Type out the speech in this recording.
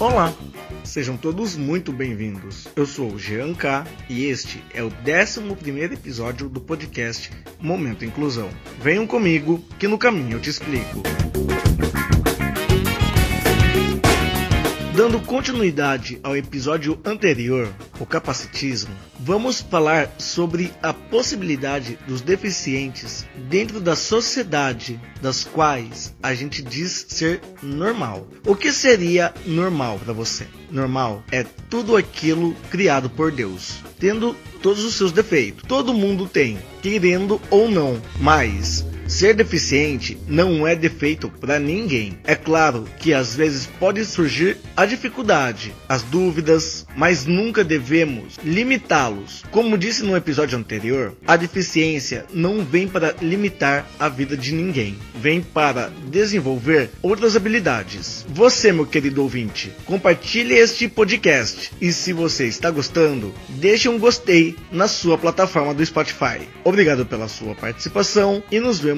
Olá, sejam todos muito bem-vindos. Eu sou o Jean K e este é o 11 episódio do podcast Momento Inclusão. Venham comigo que no caminho eu te explico. Dando continuidade ao episódio anterior, o capacitismo, vamos falar sobre a possibilidade dos deficientes dentro da sociedade das quais a gente diz ser normal. O que seria normal para você? Normal é tudo aquilo criado por Deus, tendo todos os seus defeitos. Todo mundo tem, querendo ou não, mas Ser deficiente não é defeito para ninguém. É claro que às vezes pode surgir a dificuldade, as dúvidas, mas nunca devemos limitá-los. Como disse no episódio anterior, a deficiência não vem para limitar a vida de ninguém, vem para desenvolver outras habilidades. Você, meu querido ouvinte, compartilhe este podcast e se você está gostando, deixe um gostei na sua plataforma do Spotify. Obrigado pela sua participação e nos vemos